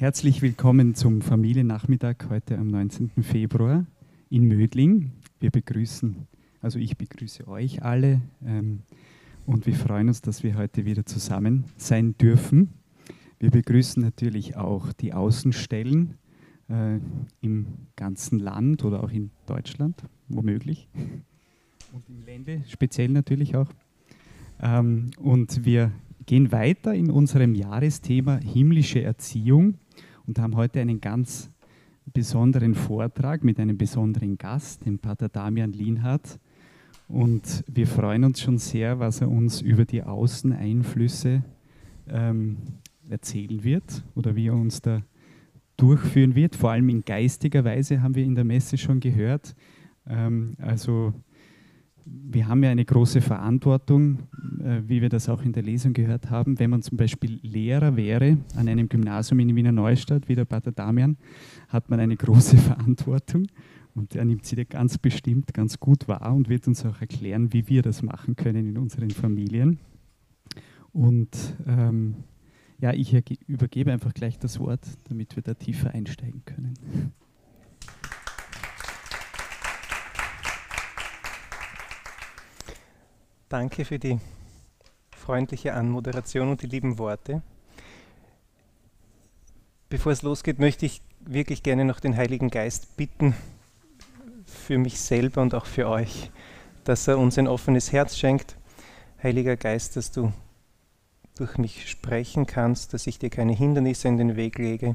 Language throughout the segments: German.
Herzlich willkommen zum Familiennachmittag heute am 19. Februar in Mödling. Wir begrüßen, also ich begrüße euch alle ähm, und wir freuen uns, dass wir heute wieder zusammen sein dürfen. Wir begrüßen natürlich auch die Außenstellen äh, im ganzen Land oder auch in Deutschland, womöglich. Und im Lände speziell natürlich auch. Ähm, und wir gehen weiter in unserem Jahresthema himmlische Erziehung und haben heute einen ganz besonderen Vortrag mit einem besonderen Gast, dem Pater Damian Lienhardt. Und wir freuen uns schon sehr, was er uns über die Außeneinflüsse ähm, erzählen wird oder wie er uns da durchführen wird. Vor allem in geistiger Weise haben wir in der Messe schon gehört. Ähm, also wir haben ja eine große Verantwortung, äh, wie wir das auch in der Lesung gehört haben. Wenn man zum Beispiel Lehrer wäre an einem Gymnasium in Wiener Neustadt, wie der Pater Damian, hat man eine große Verantwortung. Und er nimmt sie ganz bestimmt ganz gut wahr und wird uns auch erklären, wie wir das machen können in unseren Familien. Und ähm, ja, ich übergebe einfach gleich das Wort, damit wir da tiefer einsteigen können. Danke für die freundliche Anmoderation und die lieben Worte. Bevor es losgeht, möchte ich wirklich gerne noch den Heiligen Geist bitten, für mich selber und auch für euch, dass er uns ein offenes Herz schenkt. Heiliger Geist, dass du durch mich sprechen kannst, dass ich dir keine Hindernisse in den Weg lege,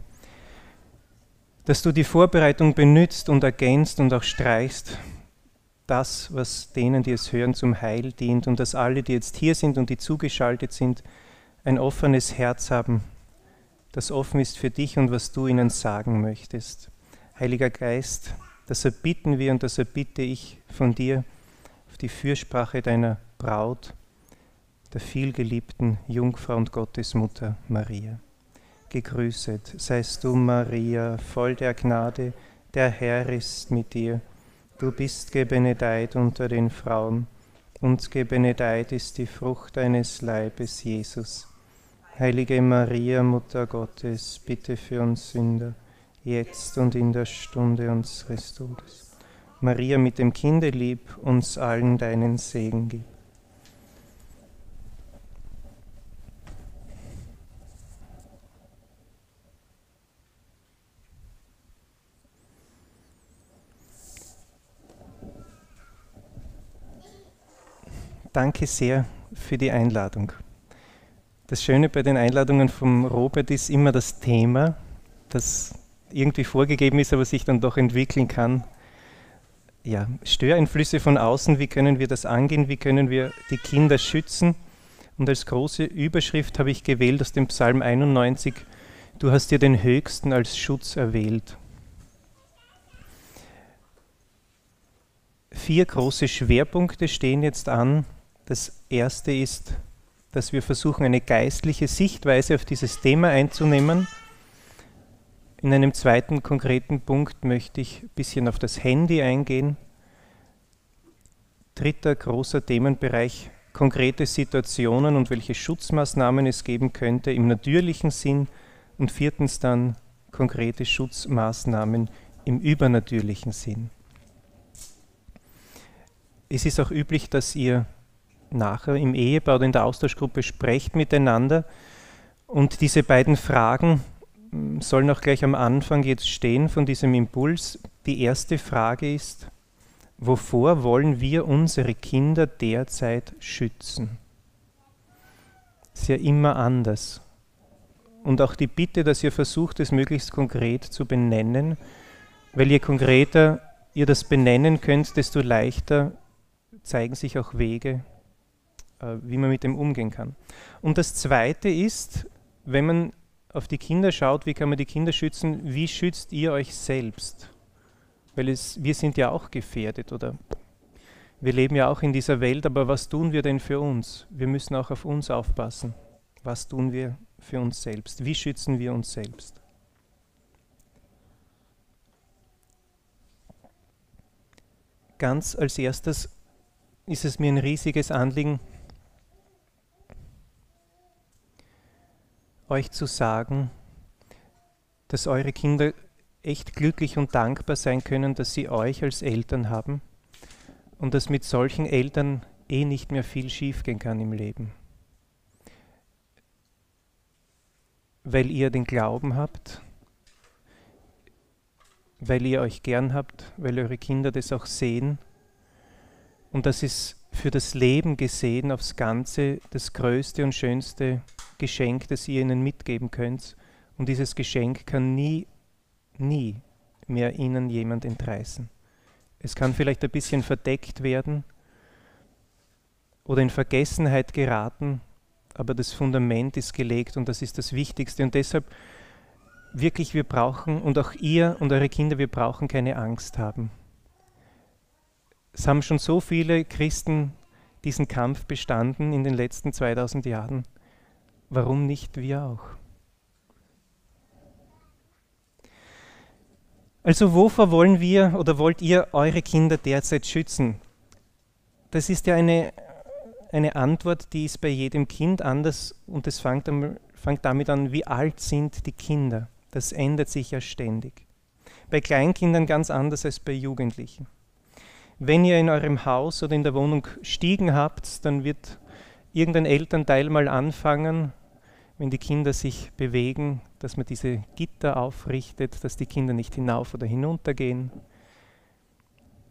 dass du die Vorbereitung benützt und ergänzt und auch streichst, das, was denen, die es hören, zum Heil dient und dass alle, die jetzt hier sind und die zugeschaltet sind, ein offenes Herz haben, das offen ist für dich und was du ihnen sagen möchtest. Heiliger Geist, das erbitten wir und das erbitte ich von dir auf die Fürsprache deiner Braut, der vielgeliebten Jungfrau und Gottesmutter Maria. Gegrüßet seist du, Maria, voll der Gnade, der Herr ist mit dir. Du bist gebenedeit unter den Frauen, und gebenedeit ist die Frucht deines Leibes, Jesus. Heilige Maria, Mutter Gottes, bitte für uns Sünder, jetzt und in der Stunde unseres Todes. Maria mit dem Kinde lieb, uns allen deinen Segen gib. Danke sehr für die Einladung. Das Schöne bei den Einladungen vom Robert ist immer das Thema, das irgendwie vorgegeben ist, aber sich dann doch entwickeln kann. Ja, Störeinflüsse von außen, wie können wir das angehen, wie können wir die Kinder schützen? Und als große Überschrift habe ich gewählt aus dem Psalm 91, du hast dir den Höchsten als Schutz erwählt. Vier große Schwerpunkte stehen jetzt an, das erste ist, dass wir versuchen, eine geistliche Sichtweise auf dieses Thema einzunehmen. In einem zweiten konkreten Punkt möchte ich ein bisschen auf das Handy eingehen. Dritter großer Themenbereich, konkrete Situationen und welche Schutzmaßnahmen es geben könnte im natürlichen Sinn. Und viertens dann konkrete Schutzmaßnahmen im übernatürlichen Sinn. Es ist auch üblich, dass ihr nachher im Ehepaar oder in der Austauschgruppe sprecht miteinander. Und diese beiden Fragen hm, sollen auch gleich am Anfang jetzt stehen von diesem Impuls. Die erste Frage ist, wovor wollen wir unsere Kinder derzeit schützen? Ist ja immer anders. Und auch die Bitte, dass ihr versucht, es möglichst konkret zu benennen, weil je konkreter ihr das benennen könnt, desto leichter zeigen sich auch Wege, wie man mit dem umgehen kann. Und das Zweite ist, wenn man auf die Kinder schaut, wie kann man die Kinder schützen, wie schützt ihr euch selbst? Weil es, wir sind ja auch gefährdet oder wir leben ja auch in dieser Welt, aber was tun wir denn für uns? Wir müssen auch auf uns aufpassen. Was tun wir für uns selbst? Wie schützen wir uns selbst? Ganz als erstes ist es mir ein riesiges Anliegen, euch zu sagen, dass eure Kinder echt glücklich und dankbar sein können, dass sie euch als Eltern haben und dass mit solchen Eltern eh nicht mehr viel schiefgehen kann im Leben. Weil ihr den Glauben habt, weil ihr euch gern habt, weil eure Kinder das auch sehen. Und das ist für das Leben gesehen aufs Ganze das größte und schönste Geschenk, das ihr ihnen mitgeben könnt. Und dieses Geschenk kann nie, nie mehr ihnen jemand entreißen. Es kann vielleicht ein bisschen verdeckt werden oder in Vergessenheit geraten, aber das Fundament ist gelegt und das ist das Wichtigste. Und deshalb wirklich, wir brauchen, und auch ihr und eure Kinder, wir brauchen keine Angst haben. Es haben schon so viele Christen diesen Kampf bestanden in den letzten 2000 Jahren. Warum nicht wir auch? Also wovor wollen wir oder wollt ihr eure Kinder derzeit schützen? Das ist ja eine, eine Antwort, die ist bei jedem Kind anders und es fängt, fängt damit an, wie alt sind die Kinder? Das ändert sich ja ständig. Bei Kleinkindern ganz anders als bei Jugendlichen. Wenn ihr in eurem Haus oder in der Wohnung Stiegen habt, dann wird irgendein Elternteil mal anfangen, wenn die Kinder sich bewegen, dass man diese Gitter aufrichtet, dass die Kinder nicht hinauf oder hinunter gehen,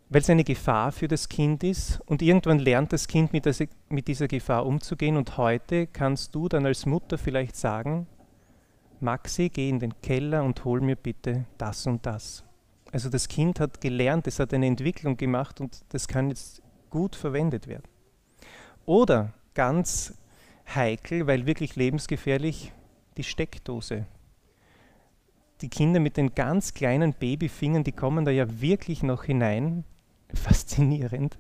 weil es eine Gefahr für das Kind ist und irgendwann lernt das Kind mit, mit dieser Gefahr umzugehen und heute kannst du dann als Mutter vielleicht sagen, Maxi, geh in den Keller und hol mir bitte das und das. Also das Kind hat gelernt, es hat eine Entwicklung gemacht und das kann jetzt gut verwendet werden. Oder ganz heikel, weil wirklich lebensgefährlich, die Steckdose. Die Kinder mit den ganz kleinen Babyfingern, die kommen da ja wirklich noch hinein. Faszinierend.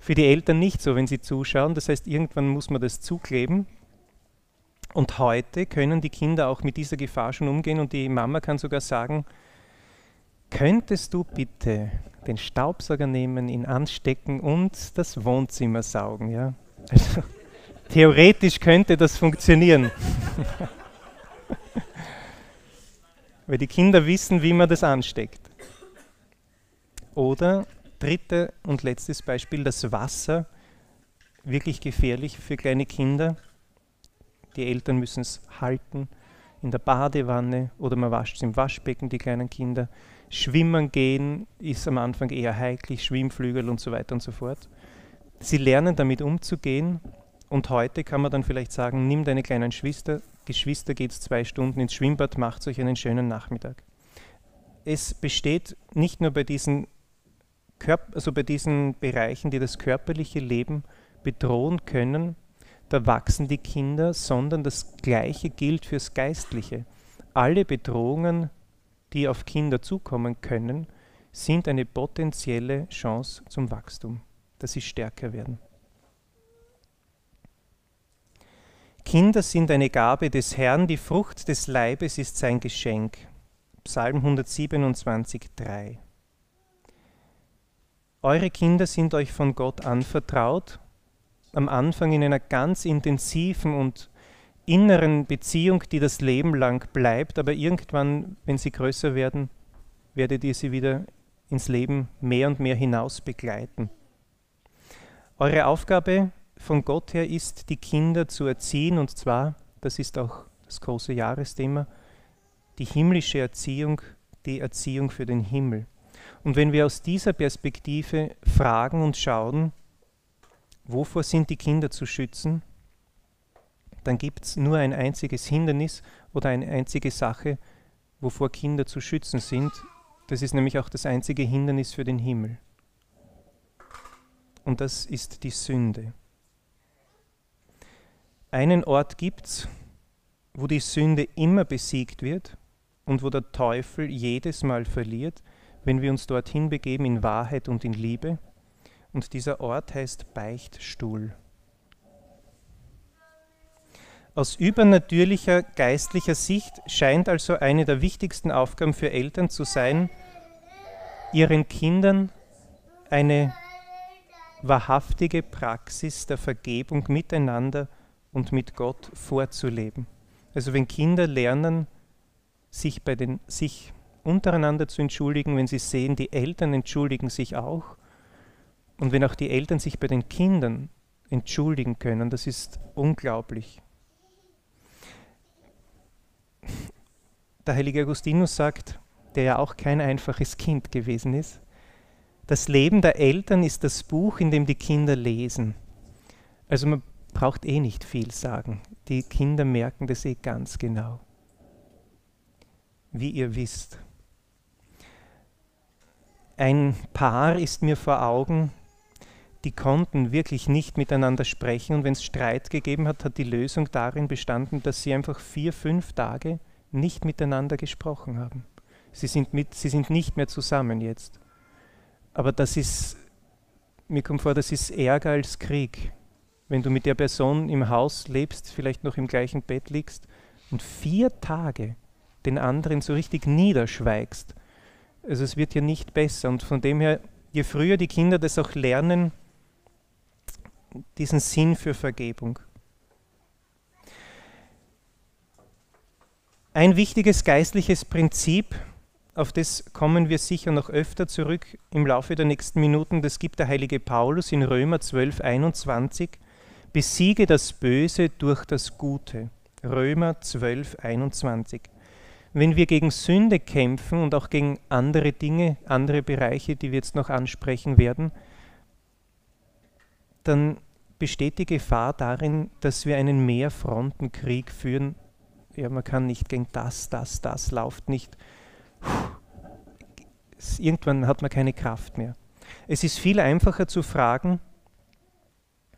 Für die Eltern nicht so, wenn sie zuschauen. Das heißt, irgendwann muss man das zukleben und heute können die Kinder auch mit dieser Gefahr schon umgehen und die Mama kann sogar sagen, könntest du bitte den Staubsauger nehmen, ihn anstecken und das Wohnzimmer saugen. Ja? Also, theoretisch könnte das funktionieren. Weil die Kinder wissen, wie man das ansteckt. Oder dritte und letztes Beispiel, das Wasser, wirklich gefährlich für kleine Kinder. Die Eltern müssen es halten in der Badewanne oder man wascht es im Waschbecken, die kleinen Kinder. Schwimmen gehen ist am Anfang eher heikel, Schwimmflügel und so weiter und so fort. Sie lernen damit umzugehen und heute kann man dann vielleicht sagen, nimm deine kleinen Geschwister, Geschwister geht zwei Stunden ins Schwimmbad, macht euch einen schönen Nachmittag. Es besteht nicht nur bei diesen, Körp also bei diesen Bereichen, die das körperliche Leben bedrohen können, da wachsen die Kinder, sondern das Gleiche gilt fürs Geistliche. Alle Bedrohungen, die auf Kinder zukommen können, sind eine potenzielle Chance zum Wachstum, dass sie stärker werden. Kinder sind eine Gabe des Herrn, die Frucht des Leibes ist sein Geschenk. Psalm 127, 3. Eure Kinder sind euch von Gott anvertraut am Anfang in einer ganz intensiven und inneren Beziehung, die das Leben lang bleibt, aber irgendwann, wenn sie größer werden, werdet ihr sie wieder ins Leben mehr und mehr hinaus begleiten. Eure Aufgabe von Gott her ist, die Kinder zu erziehen, und zwar, das ist auch das große Jahresthema, die himmlische Erziehung, die Erziehung für den Himmel. Und wenn wir aus dieser Perspektive fragen und schauen, wovor sind die Kinder zu schützen, dann gibt es nur ein einziges Hindernis oder eine einzige Sache, wovor Kinder zu schützen sind. Das ist nämlich auch das einzige Hindernis für den Himmel. Und das ist die Sünde. Einen Ort gibt es, wo die Sünde immer besiegt wird und wo der Teufel jedes Mal verliert, wenn wir uns dorthin begeben in Wahrheit und in Liebe und dieser Ort heißt Beichtstuhl. Aus übernatürlicher geistlicher Sicht scheint also eine der wichtigsten Aufgaben für Eltern zu sein, ihren Kindern eine wahrhaftige Praxis der Vergebung miteinander und mit Gott vorzuleben. Also wenn Kinder lernen, sich, bei den, sich untereinander zu entschuldigen, wenn sie sehen, die Eltern entschuldigen sich auch. Und wenn auch die Eltern sich bei den Kindern entschuldigen können, das ist unglaublich. Der heilige Augustinus sagt, der ja auch kein einfaches Kind gewesen ist, das Leben der Eltern ist das Buch, in dem die Kinder lesen. Also man braucht eh nicht viel sagen. Die Kinder merken das eh ganz genau. Wie ihr wisst. Ein Paar ist mir vor Augen, die konnten wirklich nicht miteinander sprechen und wenn es Streit gegeben hat, hat die Lösung darin bestanden, dass sie einfach vier, fünf Tage nicht miteinander gesprochen haben. Sie sind, mit, sie sind nicht mehr zusammen jetzt. Aber das ist, mir kommt vor, das ist Ärger als Krieg. Wenn du mit der Person im Haus lebst, vielleicht noch im gleichen Bett liegst und vier Tage den anderen so richtig niederschweigst. Also es wird ja nicht besser. Und von dem her, je früher die Kinder das auch lernen, diesen Sinn für Vergebung. Ein wichtiges geistliches Prinzip, auf das kommen wir sicher noch öfter zurück im Laufe der nächsten Minuten, das gibt der heilige Paulus in Römer 12, 21. Besiege das Böse durch das Gute. Römer 12, 21. Wenn wir gegen Sünde kämpfen und auch gegen andere Dinge, andere Bereiche, die wir jetzt noch ansprechen werden, dann besteht die Gefahr darin, dass wir einen Mehrfrontenkrieg führen. Ja, man kann nicht gegen das, das, das, läuft nicht. Irgendwann hat man keine Kraft mehr. Es ist viel einfacher zu fragen,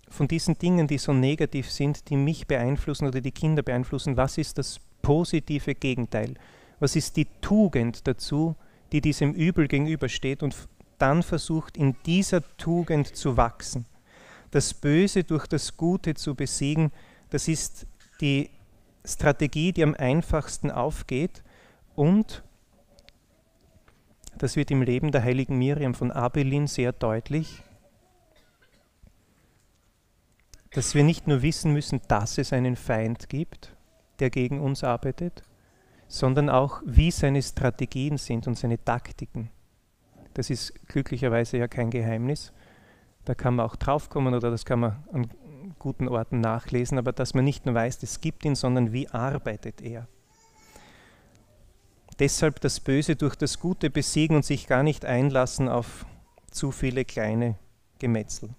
von diesen Dingen, die so negativ sind, die mich beeinflussen oder die Kinder beeinflussen, was ist das positive Gegenteil? Was ist die Tugend dazu, die diesem Übel gegenübersteht und dann versucht, in dieser Tugend zu wachsen? das Böse durch das Gute zu besiegen, das ist die Strategie, die am einfachsten aufgeht und das wird im Leben der heiligen Miriam von Abelin sehr deutlich, dass wir nicht nur wissen müssen, dass es einen Feind gibt, der gegen uns arbeitet, sondern auch, wie seine Strategien sind und seine Taktiken. Das ist glücklicherweise ja kein Geheimnis. Da kann man auch draufkommen oder das kann man an guten Orten nachlesen, aber dass man nicht nur weiß, es gibt ihn, sondern wie arbeitet er. Deshalb das Böse durch das Gute besiegen und sich gar nicht einlassen auf zu viele kleine Gemetzel.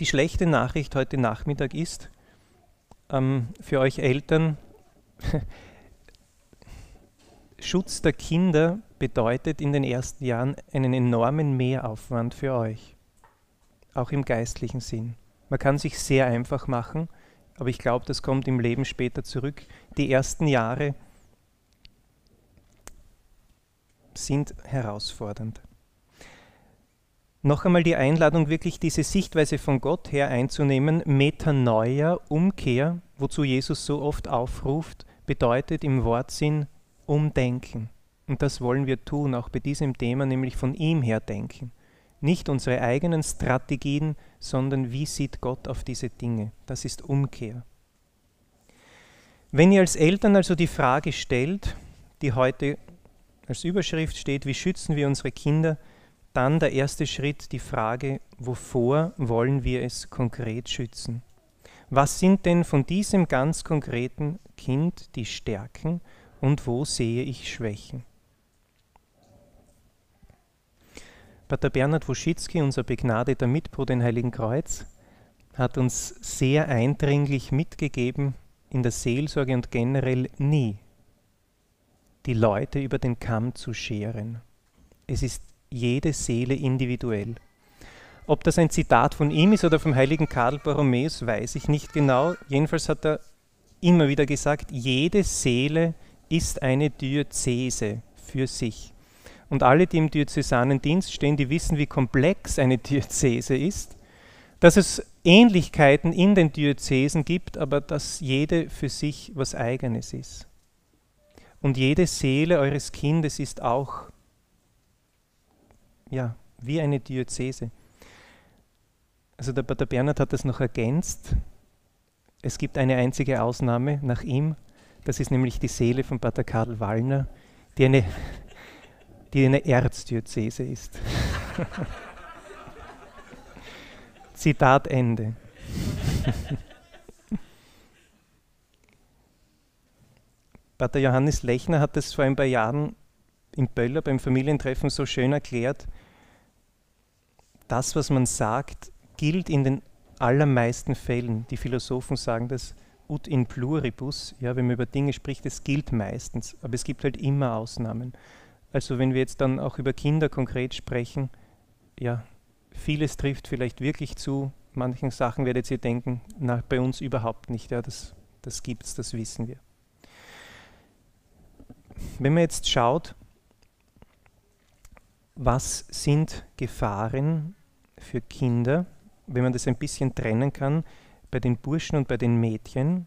Die schlechte Nachricht heute Nachmittag ist, ähm, für euch Eltern, Schutz der Kinder bedeutet in den ersten Jahren einen enormen Mehraufwand für euch, auch im geistlichen Sinn. Man kann sich sehr einfach machen, aber ich glaube, das kommt im Leben später zurück. Die ersten Jahre sind herausfordernd. Noch einmal die Einladung, wirklich diese Sichtweise von Gott her einzunehmen. Metanoia, Umkehr, wozu Jesus so oft aufruft, bedeutet im Wortsinn umdenken. Und das wollen wir tun, auch bei diesem Thema, nämlich von ihm her denken. Nicht unsere eigenen Strategien, sondern wie sieht Gott auf diese Dinge. Das ist Umkehr. Wenn ihr als Eltern also die Frage stellt, die heute als Überschrift steht, wie schützen wir unsere Kinder, dann der erste Schritt die Frage, wovor wollen wir es konkret schützen? Was sind denn von diesem ganz konkreten Kind die Stärken und wo sehe ich Schwächen? Pater Bernhard Woschitzki, unser begnadeter Mitbruder in Heiligen Kreuz, hat uns sehr eindringlich mitgegeben, in der Seelsorge und generell nie die Leute über den Kamm zu scheren. Es ist jede Seele individuell. Ob das ein Zitat von ihm ist oder vom heiligen Karl Borromäus, weiß ich nicht genau. Jedenfalls hat er immer wieder gesagt, jede Seele ist eine Diözese für sich. Und alle, die im diözesanen Dienst stehen, die wissen, wie komplex eine Diözese ist, dass es Ähnlichkeiten in den Diözesen gibt, aber dass jede für sich was eigenes ist. Und jede Seele eures Kindes ist auch ja, wie eine Diözese. Also der Pater Bernhard hat das noch ergänzt. Es gibt eine einzige Ausnahme nach ihm, das ist nämlich die Seele von Pater Karl Wallner, die eine, die eine Erzdiözese ist. Zitat Ende. Pater Johannes Lechner hat es vor ein paar Jahren in Böller beim Familientreffen so schön erklärt. Das, was man sagt, gilt in den allermeisten Fällen. Die Philosophen sagen das ut in pluribus, ja, wenn man über Dinge spricht, es gilt meistens, aber es gibt halt immer Ausnahmen. Also wenn wir jetzt dann auch über Kinder konkret sprechen, ja, vieles trifft vielleicht wirklich zu, manchen Sachen werdet ihr denken, na, bei uns überhaupt nicht, ja, das, das gibt es, das wissen wir. Wenn man jetzt schaut, was sind Gefahren für Kinder, wenn man das ein bisschen trennen kann, bei den Burschen und bei den Mädchen.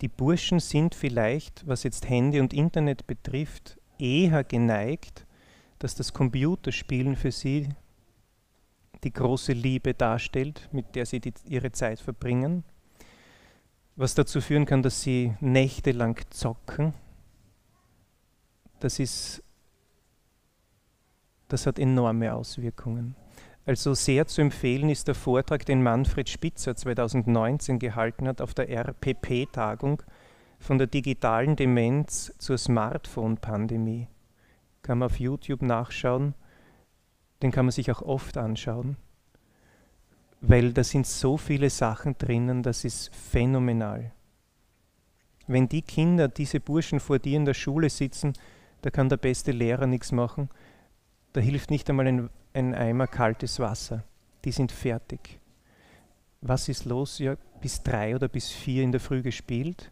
Die Burschen sind vielleicht, was jetzt Handy und Internet betrifft, eher geneigt, dass das Computerspielen für sie die große Liebe darstellt, mit der sie die, ihre Zeit verbringen, was dazu führen kann, dass sie nächtelang zocken. Das, ist, das hat enorme Auswirkungen. Also sehr zu empfehlen ist der Vortrag, den Manfred Spitzer 2019 gehalten hat auf der RPP-Tagung von der digitalen Demenz zur Smartphone-Pandemie. Kann man auf YouTube nachschauen den kann man sich auch oft anschauen, weil da sind so viele Sachen drinnen, das ist phänomenal. Wenn die Kinder, diese Burschen vor dir in der Schule sitzen, da kann der beste Lehrer nichts machen, da hilft nicht einmal ein, ein Eimer kaltes Wasser. Die sind fertig. Was ist los? Ja, bis drei oder bis vier in der Früh gespielt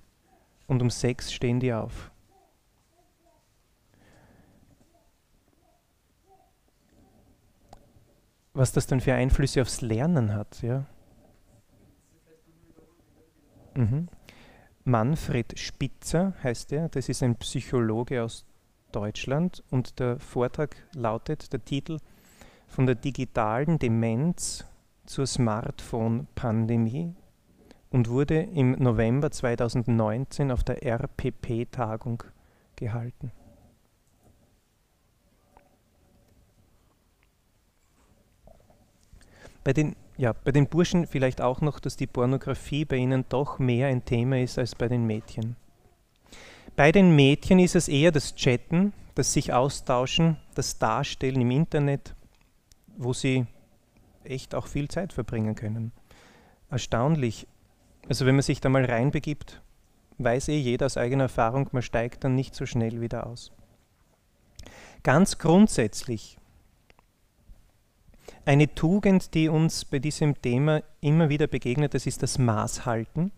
und um sechs stehen die auf. was das dann für Einflüsse aufs Lernen hat. Ja? Mhm. Manfred Spitzer heißt er, das ist ein Psychologe aus Deutschland und der Vortrag lautet, der Titel von der digitalen Demenz zur Smartphone-Pandemie und wurde im November 2019 auf der RPP-Tagung gehalten. Bei den, ja, bei den Burschen vielleicht auch noch, dass die Pornografie bei ihnen doch mehr ein Thema ist als bei den Mädchen. Bei den Mädchen ist es eher das Chatten, das sich austauschen, das Darstellen im Internet, wo sie echt auch viel Zeit verbringen können. Erstaunlich. Also wenn man sich da mal reinbegibt, weiß eh jeder aus eigener Erfahrung, man steigt dann nicht so schnell wieder aus. Ganz grundsätzlich eine Tugend, die uns bei diesem Thema immer wieder begegnet, das ist das Maßhalten,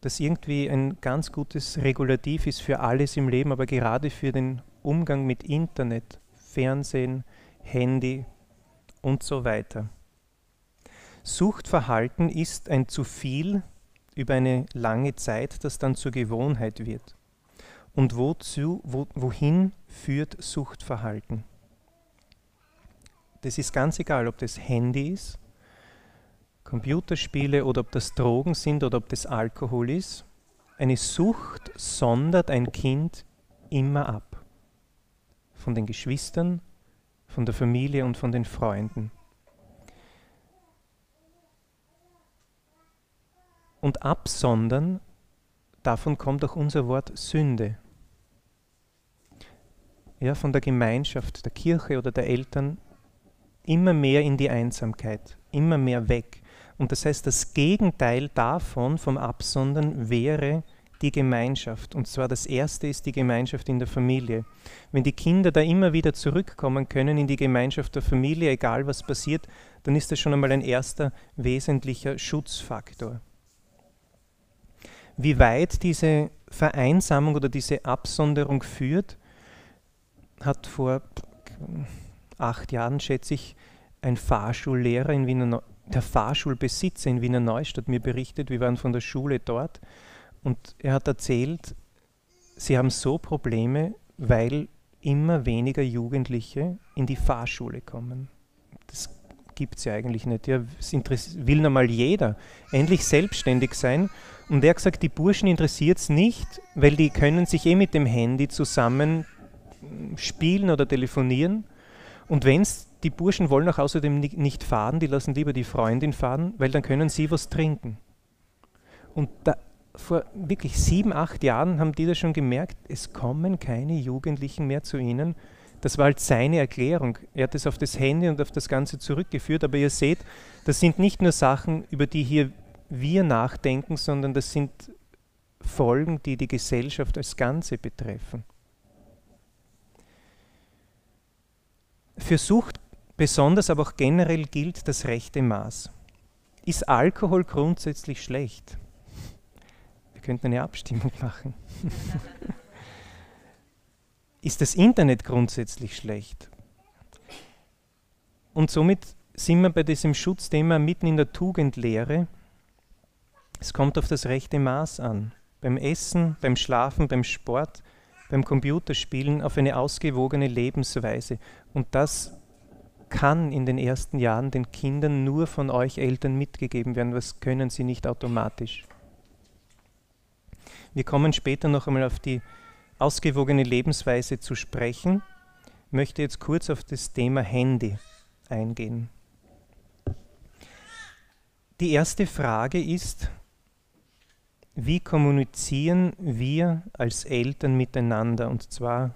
das irgendwie ein ganz gutes Regulativ ist für alles im Leben, aber gerade für den Umgang mit Internet, Fernsehen, Handy und so weiter. Suchtverhalten ist ein zu viel über eine lange Zeit, das dann zur Gewohnheit wird. Und wozu, wo, wohin führt Suchtverhalten? Das ist ganz egal, ob das Handy ist, Computerspiele oder ob das Drogen sind oder ob das Alkohol ist. Eine Sucht sondert ein Kind immer ab. Von den Geschwistern, von der Familie und von den Freunden. Und absondern, davon kommt auch unser Wort Sünde. Ja, von der Gemeinschaft, der Kirche oder der Eltern immer mehr in die Einsamkeit, immer mehr weg. Und das heißt, das Gegenteil davon, vom Absondern, wäre die Gemeinschaft. Und zwar das erste ist die Gemeinschaft in der Familie. Wenn die Kinder da immer wieder zurückkommen können in die Gemeinschaft der Familie, egal was passiert, dann ist das schon einmal ein erster wesentlicher Schutzfaktor. Wie weit diese Vereinsamung oder diese Absonderung führt, hat vor acht Jahren, schätze ich, ein Fahrschullehrer in Wiener Neu der Fahrschulbesitzer in Wiener Neustadt mir berichtet, wir waren von der Schule dort und er hat erzählt, sie haben so Probleme, weil immer weniger Jugendliche in die Fahrschule kommen. Das gibt es ja eigentlich nicht. Ja, es will normal jeder endlich selbstständig sein. Und er hat gesagt, die Burschen interessiert es nicht, weil die können sich eh mit dem Handy zusammen hm, spielen oder telefonieren. Und wenn es die Burschen wollen auch außerdem nicht fahren, die lassen lieber die Freundin fahren, weil dann können sie was trinken. Und da, vor wirklich sieben, acht Jahren haben die das schon gemerkt, es kommen keine Jugendlichen mehr zu ihnen. Das war halt seine Erklärung. Er hat es auf das Handy und auf das Ganze zurückgeführt, aber ihr seht, das sind nicht nur Sachen, über die hier wir nachdenken, sondern das sind Folgen, die die Gesellschaft als Ganze betreffen. Für Sucht besonders, aber auch generell gilt das rechte Maß. Ist Alkohol grundsätzlich schlecht? Könnten eine Abstimmung machen. Ist das Internet grundsätzlich schlecht? Und somit sind wir bei diesem Schutzthema mitten in der Tugendlehre. Es kommt auf das rechte Maß an. Beim Essen, beim Schlafen, beim Sport, beim Computerspielen auf eine ausgewogene Lebensweise. Und das kann in den ersten Jahren den Kindern nur von euch Eltern mitgegeben werden. Was können sie nicht automatisch? Wir kommen später noch einmal auf die ausgewogene Lebensweise zu sprechen. Ich möchte jetzt kurz auf das Thema Handy eingehen. Die erste Frage ist, wie kommunizieren wir als Eltern miteinander und zwar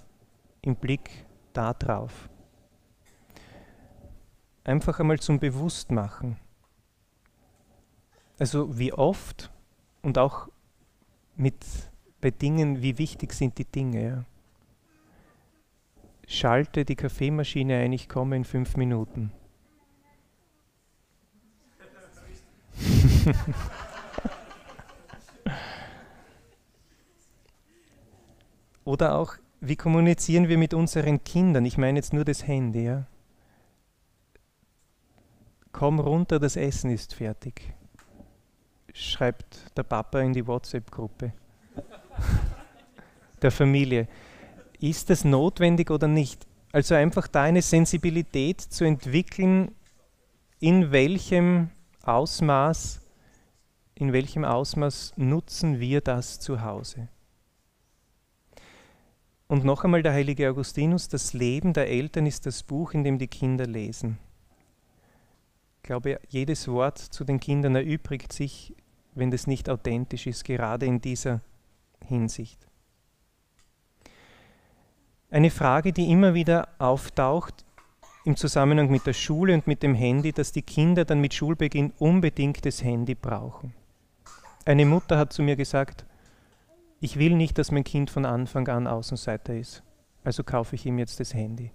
im Blick darauf einfach einmal zum Bewusstmachen. Also wie oft und auch mit bei Dingen, wie wichtig sind die Dinge. Ja. Schalte die Kaffeemaschine ein, ich komme in fünf Minuten. Oder auch, wie kommunizieren wir mit unseren Kindern? Ich meine jetzt nur das Handy. Ja? komm runter, das Essen ist fertig, schreibt der Papa in die WhatsApp-Gruppe der Familie. Ist das notwendig oder nicht? Also einfach da eine Sensibilität zu entwickeln, in welchem Ausmaß, in welchem Ausmaß nutzen wir das zu Hause. Und noch einmal der heilige Augustinus, das Leben der Eltern ist das Buch, in dem die Kinder lesen. Ich glaube, jedes Wort zu den Kindern erübrigt sich, wenn das nicht authentisch ist, gerade in dieser Hinsicht. Eine Frage, die immer wieder auftaucht im Zusammenhang mit der Schule und mit dem Handy, dass die Kinder dann mit Schulbeginn unbedingt das Handy brauchen. Eine Mutter hat zu mir gesagt, ich will nicht, dass mein Kind von Anfang an Außenseiter ist, also kaufe ich ihm jetzt das Handy.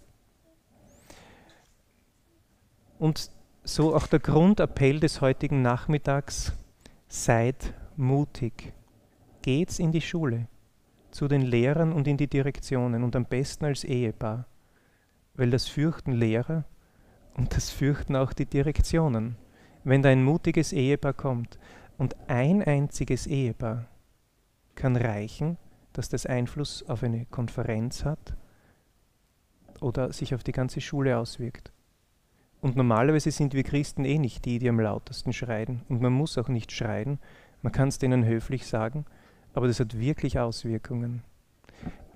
Und so auch der Grundappell des heutigen Nachmittags, seid mutig. Geht's in die Schule, zu den Lehrern und in die Direktionen und am besten als Ehepaar, weil das fürchten Lehrer und das fürchten auch die Direktionen. Wenn da ein mutiges Ehepaar kommt und ein einziges Ehepaar kann reichen, dass das Einfluss auf eine Konferenz hat oder sich auf die ganze Schule auswirkt. Und normalerweise sind wir Christen eh nicht die, die am lautesten schreien. Und man muss auch nicht schreien. Man kann es denen höflich sagen, aber das hat wirklich Auswirkungen.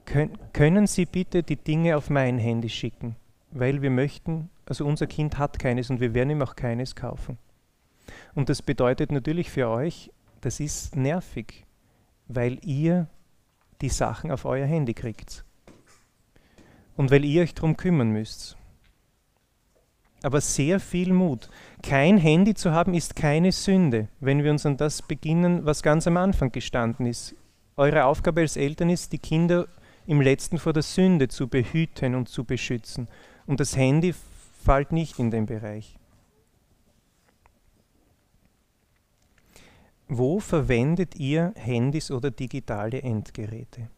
Kön können Sie bitte die Dinge auf mein Handy schicken? Weil wir möchten, also unser Kind hat keines und wir werden ihm auch keines kaufen. Und das bedeutet natürlich für euch, das ist nervig, weil ihr die Sachen auf euer Handy kriegt. Und weil ihr euch darum kümmern müsst aber sehr viel Mut. Kein Handy zu haben ist keine Sünde, wenn wir uns an das beginnen, was ganz am Anfang gestanden ist. Eure Aufgabe als Eltern ist, die Kinder im letzten vor der Sünde zu behüten und zu beschützen. Und das Handy fällt nicht in den Bereich. Wo verwendet ihr Handys oder digitale Endgeräte?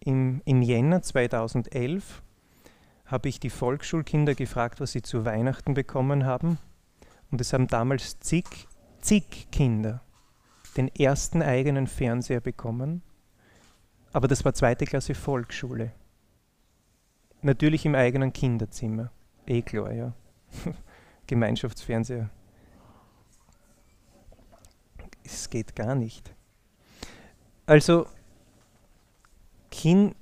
Im, Im Jänner 2011 habe ich die Volksschulkinder gefragt, was sie zu Weihnachten bekommen haben. Und es haben damals zig, zig Kinder den ersten eigenen Fernseher bekommen. Aber das war zweite Klasse Volksschule. Natürlich im eigenen Kinderzimmer. Eh klar, ja. Gemeinschaftsfernseher. Es geht gar nicht. Also, kind,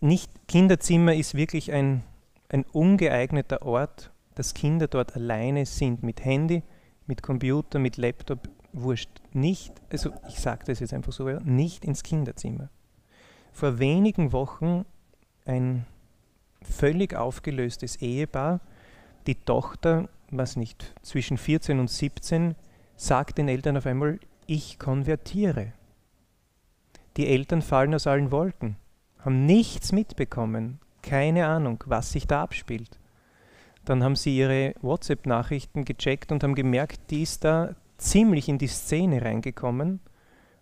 nicht, Kinderzimmer ist wirklich ein, ein ungeeigneter Ort, dass Kinder dort alleine sind mit Handy, mit Computer, mit Laptop, wurscht. Nicht, also ich sage das jetzt einfach so, nicht ins Kinderzimmer. Vor wenigen Wochen ein völlig aufgelöstes Ehepaar, die Tochter, was nicht, zwischen 14 und 17, sagt den Eltern auf einmal, ich konvertiere. Die Eltern fallen aus allen Wolken, haben nichts mitbekommen, keine Ahnung, was sich da abspielt. Dann haben sie ihre WhatsApp-Nachrichten gecheckt und haben gemerkt, die ist da ziemlich in die Szene reingekommen.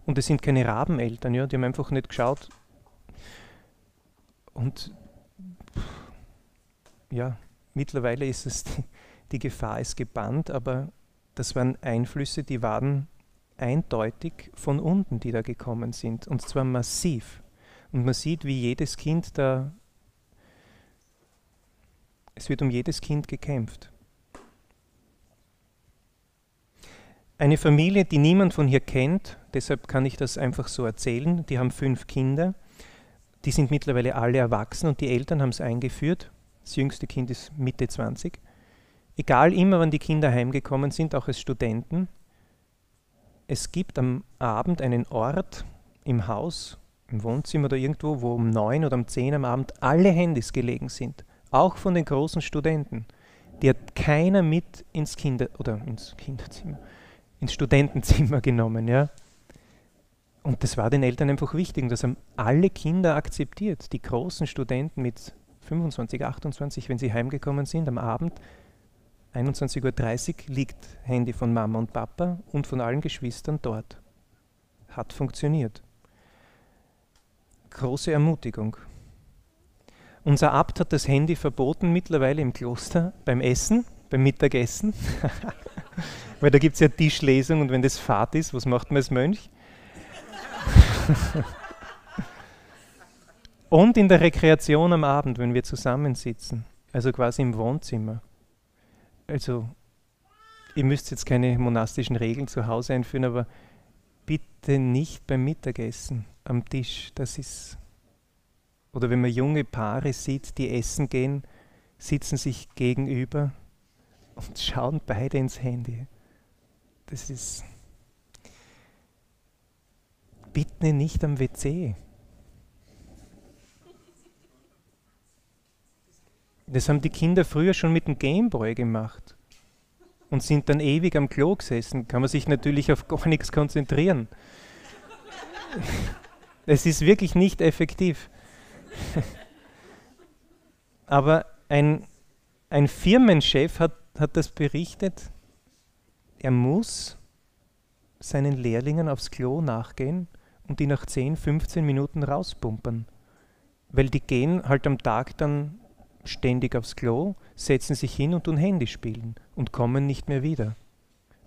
Und es sind keine Rabeneltern, ja, die haben einfach nicht geschaut. Und ja, mittlerweile ist es, die, die Gefahr ist gebannt, aber das waren Einflüsse, die waren eindeutig von unten, die da gekommen sind, und zwar massiv. Und man sieht, wie jedes Kind da, es wird um jedes Kind gekämpft. Eine Familie, die niemand von hier kennt, deshalb kann ich das einfach so erzählen, die haben fünf Kinder, die sind mittlerweile alle erwachsen und die Eltern haben es eingeführt. Das jüngste Kind ist Mitte 20. Egal immer, wann die Kinder heimgekommen sind, auch als Studenten, es gibt am Abend einen Ort im Haus, im Wohnzimmer oder irgendwo, wo um neun oder um zehn am Abend alle Handys gelegen sind, auch von den großen Studenten. Die hat keiner mit ins Kinder oder ins Kinderzimmer, ins Studentenzimmer genommen, ja. Und das war den Eltern einfach wichtig. Und das haben alle Kinder akzeptiert. Die großen Studenten mit 25, 28, wenn sie heimgekommen sind am Abend, 21.30 Uhr liegt Handy von Mama und Papa und von allen Geschwistern dort. Hat funktioniert. Große Ermutigung. Unser Abt hat das Handy verboten mittlerweile im Kloster beim Essen, beim Mittagessen. Weil da gibt es ja Tischlesung und wenn das Fahrt ist, was macht man als Mönch? und in der Rekreation am Abend, wenn wir zusammensitzen, also quasi im Wohnzimmer also ihr müsst jetzt keine monastischen Regeln zu Hause einführen, aber bitte nicht beim Mittagessen am Tisch. Das ist. Oder wenn man junge Paare sieht, die essen gehen, sitzen sich gegenüber und schauen beide ins Handy. Das ist. Bitte nicht am WC. Das haben die Kinder früher schon mit dem Gameboy gemacht und sind dann ewig am Klo gesessen. Kann man sich natürlich auf gar nichts konzentrieren. Es ist wirklich nicht effektiv. Aber ein, ein Firmenchef hat, hat das berichtet. Er muss seinen Lehrlingen aufs Klo nachgehen und die nach 10, 15 Minuten rauspumpern. Weil die gehen halt am Tag dann ständig aufs Klo, setzen sich hin und tun Handy spielen und kommen nicht mehr wieder.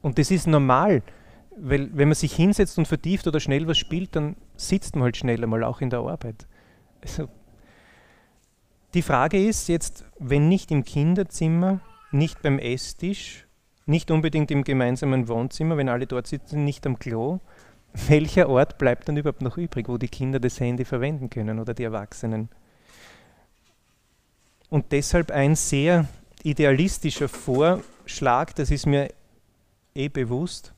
Und das ist normal, weil wenn man sich hinsetzt und vertieft oder schnell was spielt, dann sitzt man halt schnell einmal auch in der Arbeit. Also, die Frage ist jetzt, wenn nicht im Kinderzimmer, nicht beim Esstisch, nicht unbedingt im gemeinsamen Wohnzimmer, wenn alle dort sitzen, nicht am Klo, welcher Ort bleibt dann überhaupt noch übrig, wo die Kinder das Handy verwenden können oder die Erwachsenen? Und deshalb ein sehr idealistischer Vorschlag, das ist mir eh bewusst.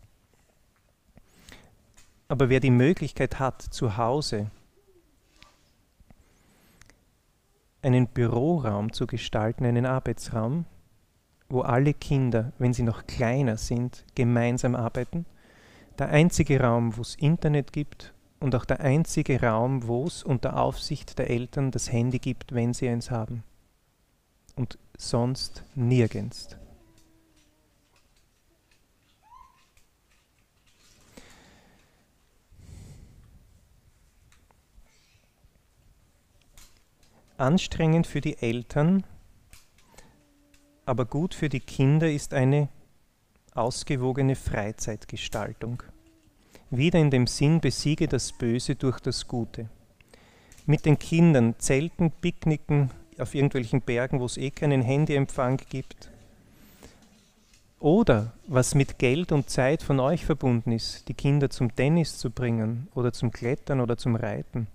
Aber wer die Möglichkeit hat, zu Hause einen Büroraum zu gestalten, einen Arbeitsraum, wo alle Kinder, wenn sie noch kleiner sind, gemeinsam arbeiten, der einzige Raum, wo es Internet gibt und auch der einzige Raum, wo es unter Aufsicht der Eltern das Handy gibt, wenn sie eins haben und sonst nirgends. Anstrengend für die Eltern, aber gut für die Kinder ist eine ausgewogene Freizeitgestaltung. Wieder in dem Sinn besiege das Böse durch das Gute. Mit den Kindern zelten, picknicken, auf irgendwelchen Bergen, wo es eh keinen Handyempfang gibt. Oder was mit Geld und Zeit von euch verbunden ist, die Kinder zum Tennis zu bringen oder zum Klettern oder zum Reiten.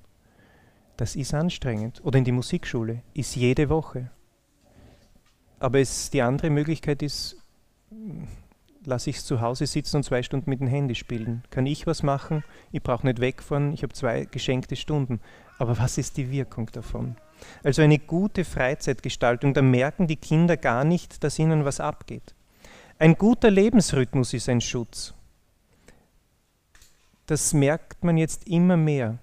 Das ist anstrengend. Oder in die Musikschule, ist jede Woche. Aber es, die andere Möglichkeit ist, lasse ich es zu Hause sitzen und zwei Stunden mit dem Handy spielen. Kann ich was machen? Ich brauche nicht wegfahren, ich habe zwei geschenkte Stunden. Aber was ist die Wirkung davon? Also eine gute Freizeitgestaltung, da merken die Kinder gar nicht, dass ihnen was abgeht. Ein guter Lebensrhythmus ist ein Schutz. Das merkt man jetzt immer mehr,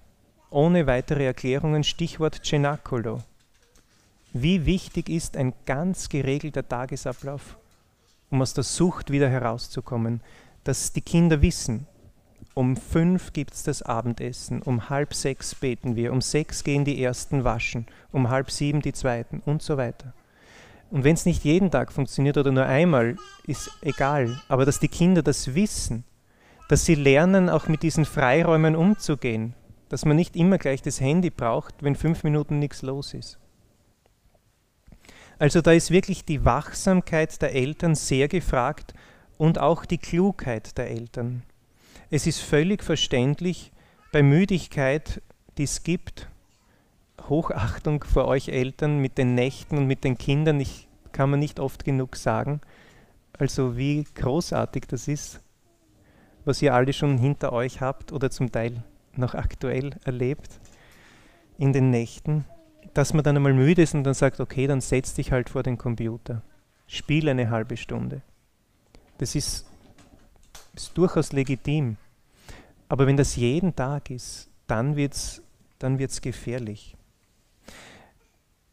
ohne weitere Erklärungen. Stichwort Cenacolo. Wie wichtig ist ein ganz geregelter Tagesablauf? um aus der Sucht wieder herauszukommen, dass die Kinder wissen, um fünf gibt es das Abendessen, um halb sechs beten wir, um sechs gehen die ersten waschen, um halb sieben die zweiten und so weiter. Und wenn es nicht jeden Tag funktioniert oder nur einmal, ist egal, aber dass die Kinder das wissen, dass sie lernen, auch mit diesen Freiräumen umzugehen, dass man nicht immer gleich das Handy braucht, wenn fünf Minuten nichts los ist. Also da ist wirklich die Wachsamkeit der Eltern sehr gefragt und auch die Klugheit der Eltern. Es ist völlig verständlich, bei Müdigkeit, die es gibt, Hochachtung vor euch Eltern mit den Nächten und mit den Kindern, ich, kann man nicht oft genug sagen. Also wie großartig das ist, was ihr alle schon hinter euch habt oder zum Teil noch aktuell erlebt in den Nächten dass man dann einmal müde ist und dann sagt, okay, dann setz dich halt vor den Computer. Spiel eine halbe Stunde. Das ist, ist durchaus legitim. Aber wenn das jeden Tag ist, dann wird es dann wird's gefährlich.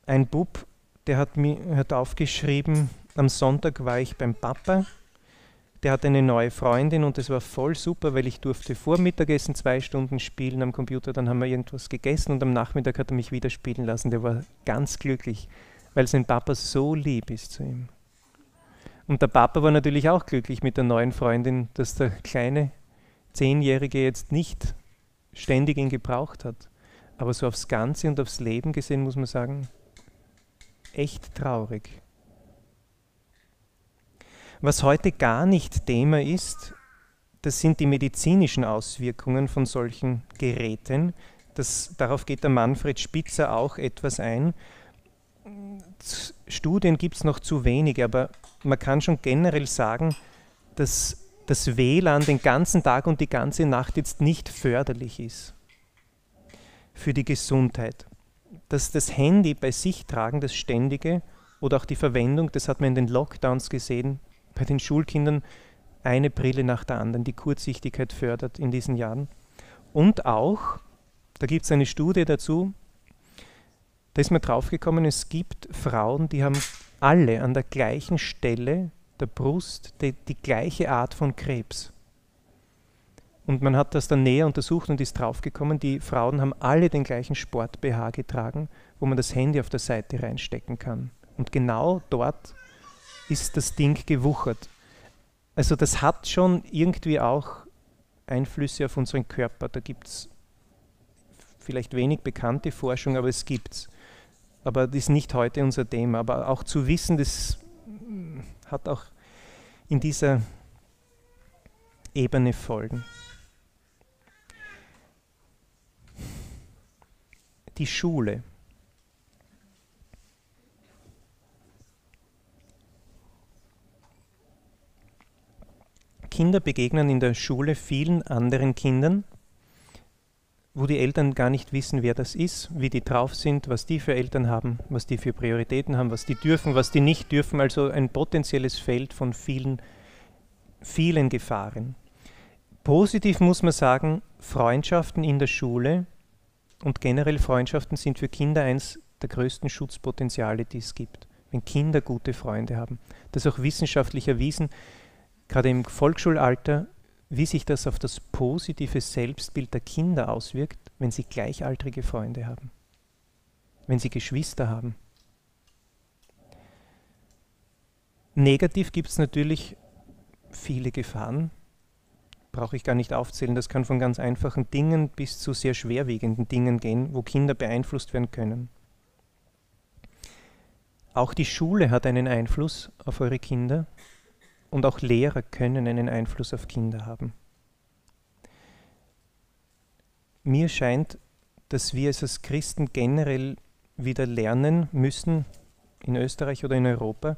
Ein Bub, der hat, mir, hat aufgeschrieben, am Sonntag war ich beim Papa der hat eine neue Freundin und es war voll super, weil ich durfte vor Mittagessen zwei Stunden spielen am Computer, dann haben wir irgendwas gegessen und am Nachmittag hat er mich wieder spielen lassen. Der war ganz glücklich, weil sein Papa so lieb ist zu ihm. Und der Papa war natürlich auch glücklich mit der neuen Freundin, dass der kleine Zehnjährige jetzt nicht ständig ihn gebraucht hat. Aber so aufs Ganze und aufs Leben gesehen muss man sagen, echt traurig. Was heute gar nicht Thema ist, das sind die medizinischen Auswirkungen von solchen Geräten. Das, darauf geht der Manfred Spitzer auch etwas ein. Studien gibt es noch zu wenige, aber man kann schon generell sagen, dass das WLAN den ganzen Tag und die ganze Nacht jetzt nicht förderlich ist für die Gesundheit. Dass das Handy bei sich tragen, das ständige oder auch die Verwendung, das hat man in den Lockdowns gesehen, bei den Schulkindern eine Brille nach der anderen, die Kurzsichtigkeit fördert in diesen Jahren. Und auch, da gibt es eine Studie dazu, da ist man draufgekommen, es gibt Frauen, die haben alle an der gleichen Stelle der Brust die, die gleiche Art von Krebs. Und man hat das dann näher untersucht und ist draufgekommen, die Frauen haben alle den gleichen Sport-BH getragen, wo man das Handy auf der Seite reinstecken kann. Und genau dort ist das Ding gewuchert. Also das hat schon irgendwie auch Einflüsse auf unseren Körper. Da gibt es vielleicht wenig bekannte Forschung, aber es gibt es. Aber das ist nicht heute unser Thema. Aber auch zu wissen, das hat auch in dieser Ebene Folgen. Die Schule. Kinder begegnen in der Schule vielen anderen Kindern, wo die Eltern gar nicht wissen, wer das ist, wie die drauf sind, was die für Eltern haben, was die für Prioritäten haben, was die dürfen, was die nicht dürfen. Also ein potenzielles Feld von vielen, vielen Gefahren. Positiv muss man sagen, Freundschaften in der Schule und generell Freundschaften sind für Kinder eins der größten Schutzpotenziale, die es gibt. Wenn Kinder gute Freunde haben. Das ist auch wissenschaftlich erwiesen gerade im Volksschulalter, wie sich das auf das positive Selbstbild der Kinder auswirkt, wenn sie gleichaltrige Freunde haben, wenn sie Geschwister haben. Negativ gibt es natürlich viele Gefahren, brauche ich gar nicht aufzählen. Das kann von ganz einfachen Dingen bis zu sehr schwerwiegenden Dingen gehen, wo Kinder beeinflusst werden können. auch die Schule hat einen Einfluss auf eure Kinder und auch Lehrer können einen Einfluss auf Kinder haben. Mir scheint, dass wir es als Christen generell wieder lernen müssen, in Österreich oder in Europa,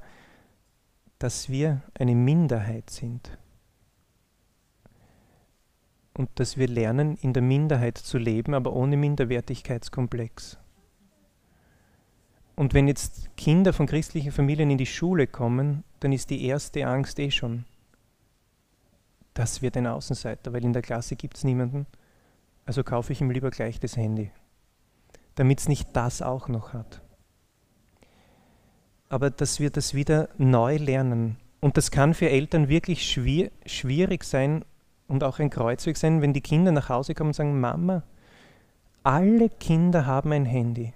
dass wir eine Minderheit sind. Und dass wir lernen, in der Minderheit zu leben, aber ohne Minderwertigkeitskomplex. Und wenn jetzt Kinder von christlichen Familien in die Schule kommen, dann ist die erste Angst eh schon, das wird ein Außenseiter, weil in der Klasse gibt es niemanden. Also kaufe ich ihm lieber gleich das Handy, damit es nicht das auch noch hat. Aber dass wir das wieder neu lernen. Und das kann für Eltern wirklich schwier schwierig sein und auch ein Kreuzweg sein, wenn die Kinder nach Hause kommen und sagen, Mama, alle Kinder haben ein Handy.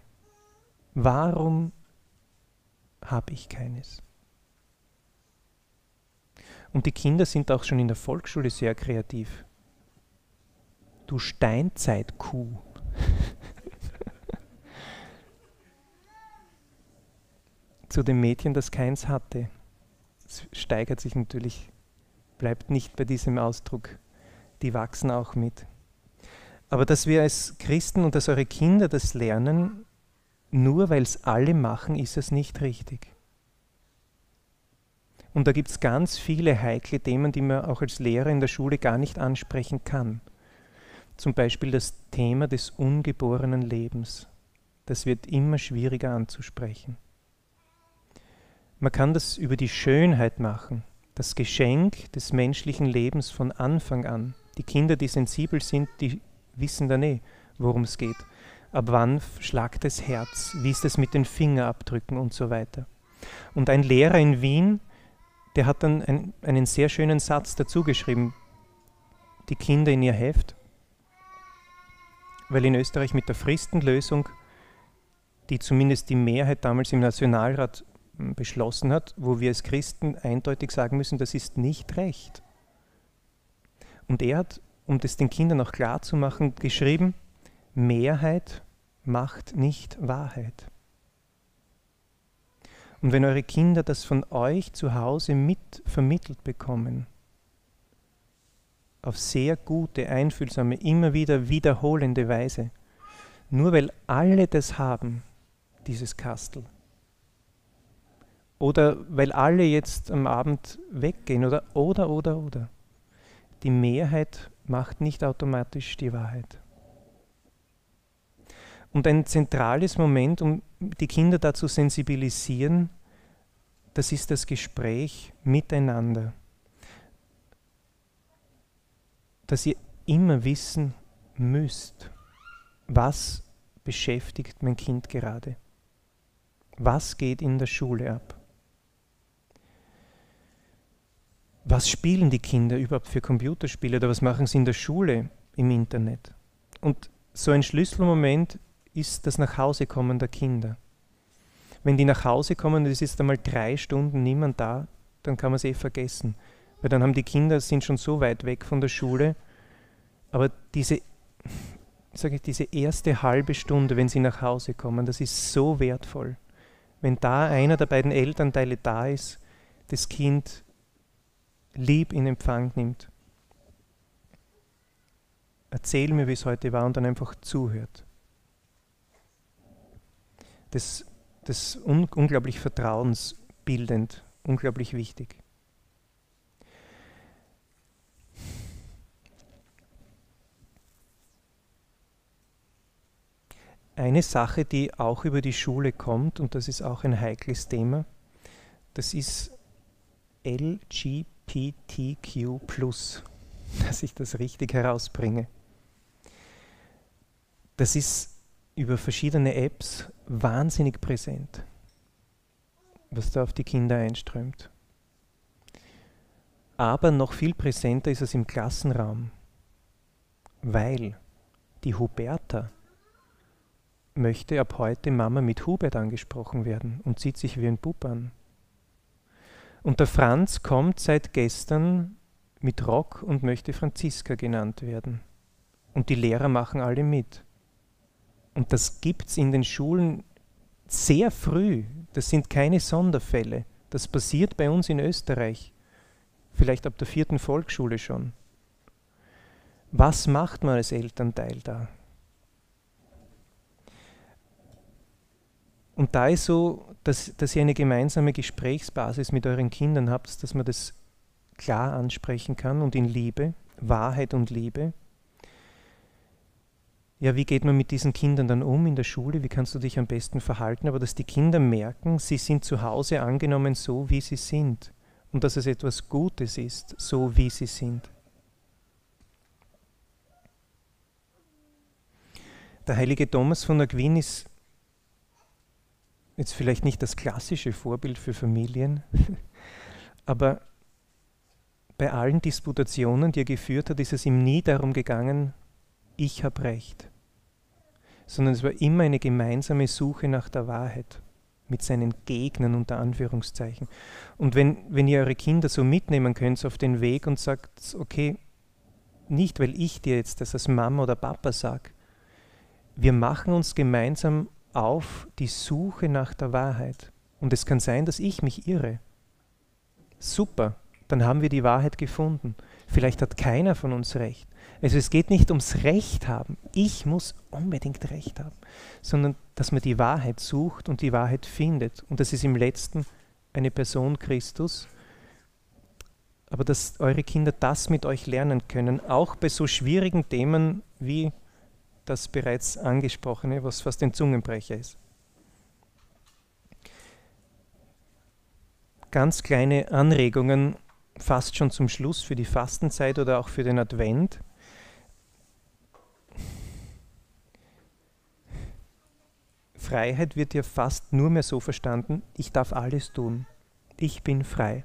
Warum habe ich keines? Und die Kinder sind auch schon in der Volksschule sehr kreativ. Du Steinzeitkuh. Zu dem Mädchen, das keins hatte. Es steigert sich natürlich, bleibt nicht bei diesem Ausdruck. Die wachsen auch mit. Aber dass wir als Christen und dass eure Kinder das lernen, nur weil es alle machen, ist es nicht richtig. Und da gibt es ganz viele heikle Themen, die man auch als Lehrer in der Schule gar nicht ansprechen kann. Zum Beispiel das Thema des ungeborenen Lebens. Das wird immer schwieriger anzusprechen. Man kann das über die Schönheit machen, das Geschenk des menschlichen Lebens von Anfang an. Die Kinder, die sensibel sind, die wissen dann eh, worum es geht ab wann schlagt das Herz, wie ist es mit den Fingerabdrücken und so weiter. Und ein Lehrer in Wien, der hat dann ein, einen sehr schönen Satz dazu geschrieben, die Kinder in ihr Heft, weil in Österreich mit der Fristenlösung, die zumindest die Mehrheit damals im Nationalrat hm, beschlossen hat, wo wir als Christen eindeutig sagen müssen, das ist nicht recht. Und er hat, um das den Kindern auch klar zu machen, geschrieben, Mehrheit macht nicht Wahrheit. Und wenn eure Kinder das von euch zu Hause mit vermittelt bekommen, auf sehr gute, einfühlsame, immer wieder wiederholende Weise, nur weil alle das haben, dieses Kastel, oder weil alle jetzt am Abend weggehen, oder, oder, oder, oder, die Mehrheit macht nicht automatisch die Wahrheit. Und ein zentrales Moment, um die Kinder dazu sensibilisieren, das ist das Gespräch miteinander. Dass ihr immer wissen müsst, was beschäftigt mein Kind gerade? Was geht in der Schule ab? Was spielen die Kinder überhaupt für Computerspiele oder was machen sie in der Schule im Internet? Und so ein Schlüsselmoment ist das Nachhausekommen der Kinder. Wenn die nach Hause kommen und es ist einmal drei Stunden niemand da, dann kann man es eh vergessen. Weil dann haben die Kinder, sind schon so weit weg von der Schule. Aber diese, sage ich, diese erste halbe Stunde, wenn sie nach Hause kommen, das ist so wertvoll. Wenn da einer der beiden Elternteile da ist, das Kind lieb in Empfang nimmt. Erzähl mir, wie es heute war und dann einfach zuhört das, das un unglaublich vertrauensbildend, unglaublich wichtig. Eine Sache, die auch über die Schule kommt, und das ist auch ein heikles Thema, das ist LGBTQ, dass ich das richtig herausbringe. Das ist über verschiedene Apps wahnsinnig präsent, was da auf die Kinder einströmt. Aber noch viel präsenter ist es im Klassenraum, weil die Huberta möchte ab heute Mama mit Hubert angesprochen werden und zieht sich wie ein Bub an. Und der Franz kommt seit gestern mit Rock und möchte Franziska genannt werden. Und die Lehrer machen alle mit. Und das gibt es in den Schulen sehr früh, das sind keine Sonderfälle, das passiert bei uns in Österreich, vielleicht ab der vierten Volksschule schon. Was macht man als Elternteil da? Und da ist so, dass, dass ihr eine gemeinsame Gesprächsbasis mit euren Kindern habt, dass man das klar ansprechen kann und in Liebe, Wahrheit und Liebe. Ja, wie geht man mit diesen Kindern dann um in der Schule? Wie kannst du dich am besten verhalten? Aber dass die Kinder merken, sie sind zu Hause angenommen so, wie sie sind. Und dass es etwas Gutes ist, so wie sie sind. Der heilige Thomas von Aquin ist jetzt vielleicht nicht das klassische Vorbild für Familien, aber bei allen Disputationen, die er geführt hat, ist es ihm nie darum gegangen, ich habe recht, sondern es war immer eine gemeinsame Suche nach der Wahrheit mit seinen Gegnern unter Anführungszeichen. Und wenn, wenn ihr eure Kinder so mitnehmen könnt auf den Weg und sagt, okay, nicht weil ich dir jetzt das als Mama oder Papa sage, wir machen uns gemeinsam auf die Suche nach der Wahrheit. Und es kann sein, dass ich mich irre. Super, dann haben wir die Wahrheit gefunden. Vielleicht hat keiner von uns recht. Also es geht nicht ums Recht haben. Ich muss unbedingt Recht haben, sondern dass man die Wahrheit sucht und die Wahrheit findet. Und das ist im letzten eine Person Christus. Aber dass eure Kinder das mit euch lernen können, auch bei so schwierigen Themen wie das bereits angesprochene, was fast ein Zungenbrecher ist. Ganz kleine Anregungen, fast schon zum Schluss für die Fastenzeit oder auch für den Advent. Freiheit wird ja fast nur mehr so verstanden, ich darf alles tun. Ich bin frei.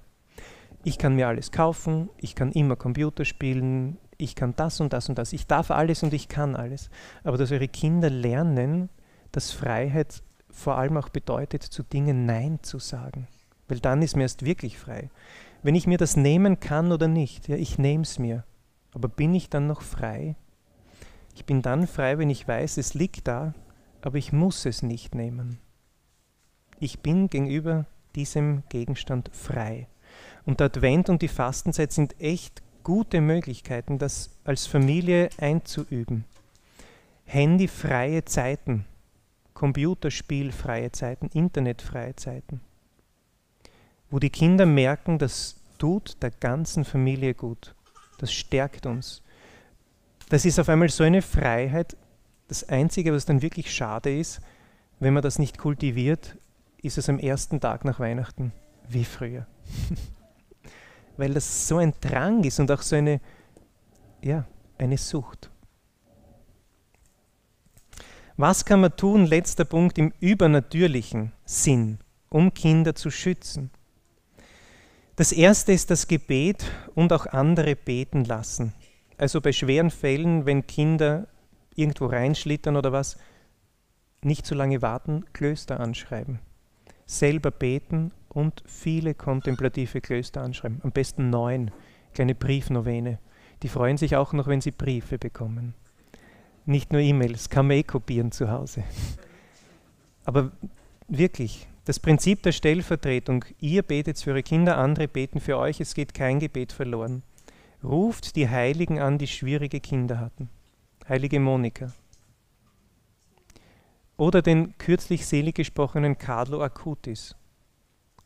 Ich kann mir alles kaufen, ich kann immer Computer spielen, ich kann das und das und das, ich darf alles und ich kann alles. Aber dass eure Kinder lernen, dass Freiheit vor allem auch bedeutet, zu Dingen Nein zu sagen. Weil dann ist mir erst wirklich frei. Wenn ich mir das nehmen kann oder nicht, ja, ich nehme es mir. Aber bin ich dann noch frei? Ich bin dann frei, wenn ich weiß, es liegt da, aber ich muss es nicht nehmen. Ich bin gegenüber diesem Gegenstand frei. Und der Advent und die Fastenzeit sind echt gute Möglichkeiten, das als Familie einzuüben. Handyfreie Zeiten, Computerspielfreie Zeiten, Internetfreie Zeiten, wo die Kinder merken, das tut der ganzen Familie gut, das stärkt uns. Das ist auf einmal so eine Freiheit. Das Einzige, was dann wirklich schade ist, wenn man das nicht kultiviert, ist es am ersten Tag nach Weihnachten wie früher. weil das so ein Drang ist und auch so eine, ja, eine Sucht. Was kann man tun, letzter Punkt, im übernatürlichen Sinn, um Kinder zu schützen? Das erste ist das Gebet und auch andere beten lassen. Also bei schweren Fällen, wenn Kinder irgendwo reinschlittern oder was, nicht so lange warten, Klöster anschreiben. Selber beten und viele kontemplative Klöster anschreiben. Am besten neun, kleine Briefnovene. Die freuen sich auch noch, wenn sie Briefe bekommen. Nicht nur E-Mails, kann man eh kopieren zu Hause. Aber wirklich, das Prinzip der Stellvertretung, ihr betet für eure Kinder, andere beten für euch, es geht kein Gebet verloren. Ruft die Heiligen an, die schwierige Kinder hatten. Heilige Monika. Oder den kürzlich selig gesprochenen Carlo Acutis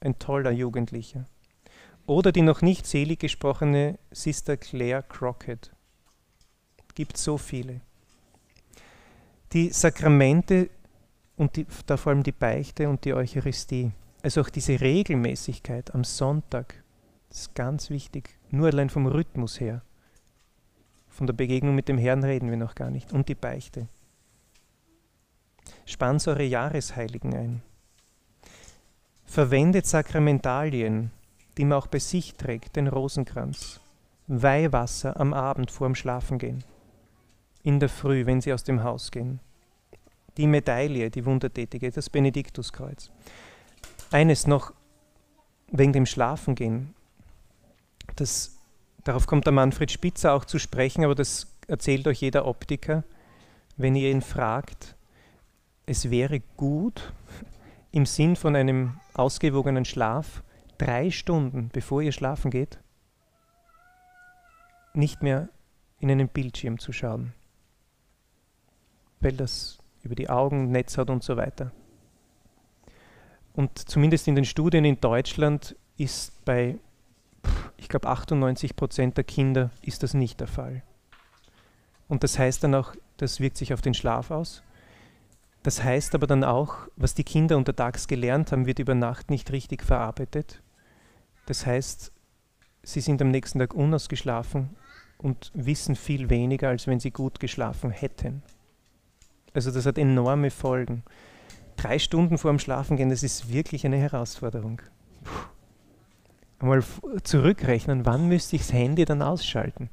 ein toller Jugendlicher. Oder die noch nicht selig gesprochene Sister Claire Crockett. Gibt so viele. Die Sakramente und die, da vor allem die Beichte und die Eucharistie. Also auch diese Regelmäßigkeit am Sonntag, das ist ganz wichtig. Nur allein vom Rhythmus her. Von der Begegnung mit dem Herrn reden wir noch gar nicht. Und die Beichte. Spannt eure Jahresheiligen ein. Verwendet Sakramentalien, die man auch bei sich trägt, den Rosenkranz, Weihwasser am Abend vorm Schlafengehen, in der Früh, wenn sie aus dem Haus gehen, die Medaille, die Wundertätige, das Benediktuskreuz. Eines noch wegen dem Schlafengehen, das, darauf kommt der Manfred Spitzer auch zu sprechen, aber das erzählt euch jeder Optiker, wenn ihr ihn fragt, es wäre gut, im Sinn von einem ausgewogenen Schlaf drei Stunden, bevor ihr schlafen geht, nicht mehr in einen Bildschirm zu schauen, weil das über die Augen Netz hat und so weiter. Und zumindest in den Studien in Deutschland ist bei, ich glaube, 98 Prozent der Kinder ist das nicht der Fall. Und das heißt dann auch, das wirkt sich auf den Schlaf aus. Das heißt aber dann auch, was die Kinder untertags gelernt haben, wird über Nacht nicht richtig verarbeitet. Das heißt, sie sind am nächsten Tag unausgeschlafen und wissen viel weniger, als wenn sie gut geschlafen hätten. Also das hat enorme Folgen. Drei Stunden vor dem Schlafengehen, das ist wirklich eine Herausforderung. Puh. Mal zurückrechnen, wann müsste ich das Handy dann ausschalten?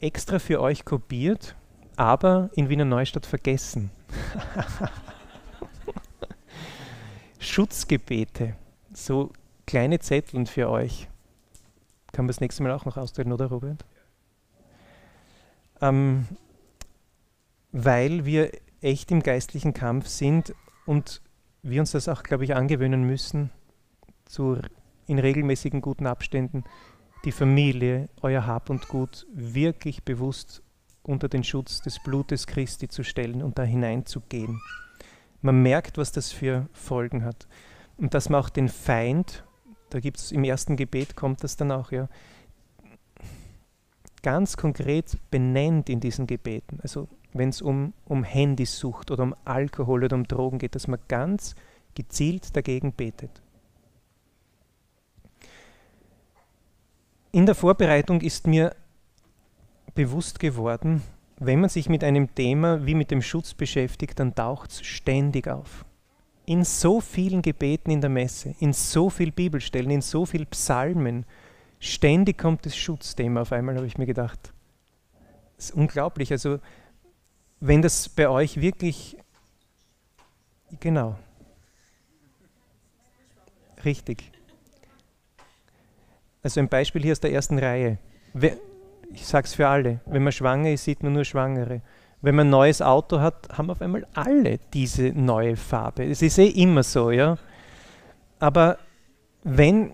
Extra für euch kopiert, aber in Wiener Neustadt vergessen. Schutzgebete, so kleine Zetteln für euch. Kann man das nächste Mal auch noch ausdrücken, oder Robert? Ähm, weil wir echt im geistlichen Kampf sind und wir uns das auch, glaube ich, angewöhnen müssen, zu, in regelmäßigen guten Abständen die Familie, euer Hab und Gut wirklich bewusst unter den Schutz des Blutes Christi zu stellen und da hineinzugehen. Man merkt, was das für Folgen hat. Und dass man auch den Feind da gibt es im ersten Gebet kommt das dann auch, ja, ganz konkret benennt in diesen Gebeten. Also wenn es um, um Handysucht oder um Alkohol oder um Drogen geht, dass man ganz gezielt dagegen betet. In der Vorbereitung ist mir bewusst geworden, wenn man sich mit einem Thema wie mit dem Schutz beschäftigt, dann taucht es ständig auf in so vielen Gebeten in der Messe, in so vielen Bibelstellen, in so vielen Psalmen, ständig kommt das Schutzthema auf einmal, habe ich mir gedacht. Das ist unglaublich. Also, wenn das bei euch wirklich, genau, richtig. Also ein Beispiel hier aus der ersten Reihe. Ich sage es für alle, wenn man schwanger ist, sieht man nur Schwangere wenn man ein neues Auto hat, haben auf einmal alle diese neue Farbe. Es ist eh immer so, ja. Aber wenn,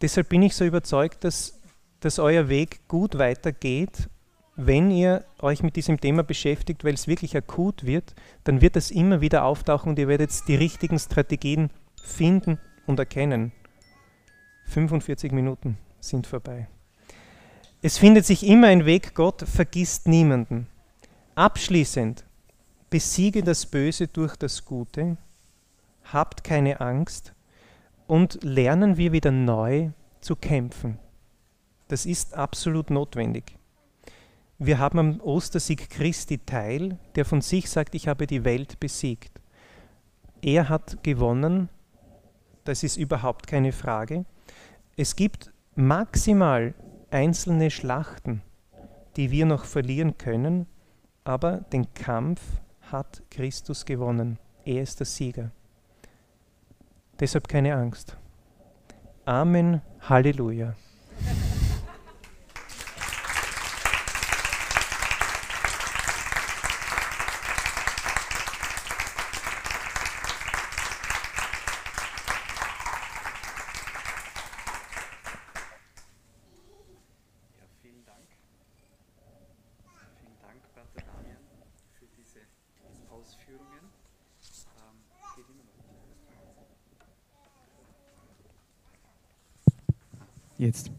deshalb bin ich so überzeugt, dass, dass euer Weg gut weitergeht, wenn ihr euch mit diesem Thema beschäftigt, weil es wirklich akut wird, dann wird es immer wieder auftauchen und ihr werdet die richtigen Strategien finden und erkennen. 45 Minuten sind vorbei. Es findet sich immer ein Weg, Gott vergisst niemanden. Abschließend, besiege das Böse durch das Gute, habt keine Angst und lernen wir wieder neu zu kämpfen. Das ist absolut notwendig. Wir haben am Ostersieg Christi teil, der von sich sagt, ich habe die Welt besiegt. Er hat gewonnen, das ist überhaupt keine Frage. Es gibt maximal einzelne Schlachten, die wir noch verlieren können, aber den Kampf hat Christus gewonnen. Er ist der Sieger. Deshalb keine Angst. Amen. Halleluja. Jetzt.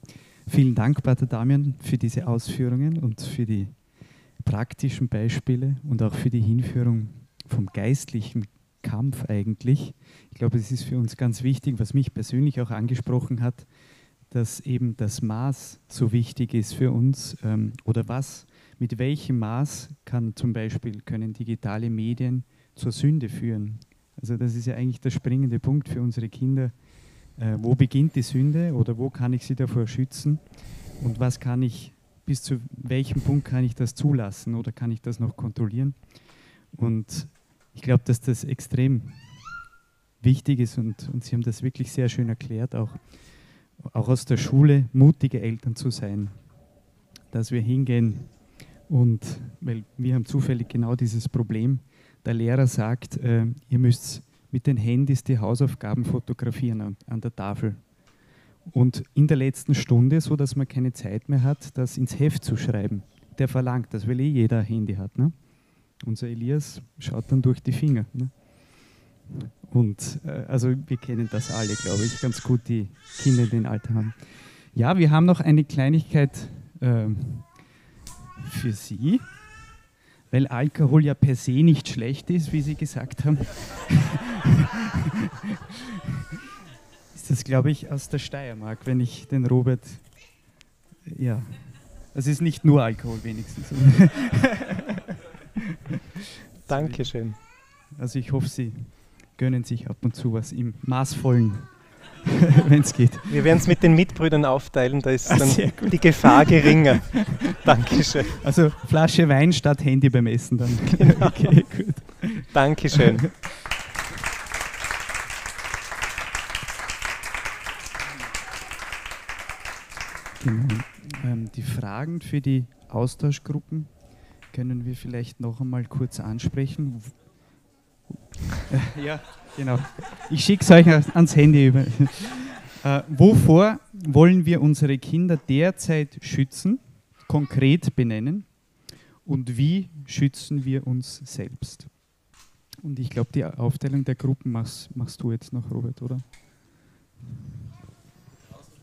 Vielen Dank, Pater Damian, für diese Ausführungen und für die praktischen Beispiele und auch für die Hinführung vom geistlichen Kampf eigentlich. Ich glaube, es ist für uns ganz wichtig, was mich persönlich auch angesprochen hat, dass eben das Maß so wichtig ist für uns ähm, oder was, mit welchem Maß kann zum Beispiel, können digitale Medien zur Sünde führen. Also das ist ja eigentlich der springende Punkt für unsere Kinder, äh, wo beginnt die Sünde oder wo kann ich sie davor schützen und was kann ich, bis zu welchem Punkt kann ich das zulassen oder kann ich das noch kontrollieren. Und ich glaube, dass das extrem wichtig ist und, und Sie haben das wirklich sehr schön erklärt, auch, auch aus der Schule mutige Eltern zu sein. dass wir hingehen und, weil wir haben zufällig genau dieses Problem, der Lehrer sagt, äh, ihr müsst mit den Handys die Hausaufgaben fotografieren an, an, der Tafel. Und in der letzten Stunde, so dass man keine Zeit mehr hat, das ins Heft zu schreiben. Der verlangt das, weil eh jeder ein Handy hat. Ne? Unser Elias schaut dann durch die Finger. Ne? Und äh, also wir kennen das alle, glaube ich, ganz gut, die Kinder, die den Alter haben. Ja, wir haben noch eine Kleinigkeit äh, für Sie, weil Alkohol ja per se nicht schlecht ist, wie Sie gesagt haben. ist das, glaube ich, aus der Steiermark, wenn ich den Robert. Ja, es ist nicht nur Alkohol wenigstens. Dankeschön. Also ich hoffe, Sie gönnen sich ab und zu was im maßvollen, wenn es geht. Wir werden es mit den Mitbrüdern aufteilen, da ist ah, dann die Gefahr geringer. Dankeschön. Also Flasche Wein statt Handy beim Essen dann. Genau. Okay, gut. Dankeschön. Genau. Ähm, die Fragen für die Austauschgruppen können wir vielleicht noch einmal kurz ansprechen. ja, genau. Ich schicke es euch ans Handy über. Äh, wovor wollen wir unsere Kinder derzeit schützen, konkret benennen? Und wie schützen wir uns selbst? Und ich glaube, die Aufteilung der Gruppen machst, machst du jetzt noch, Robert, oder?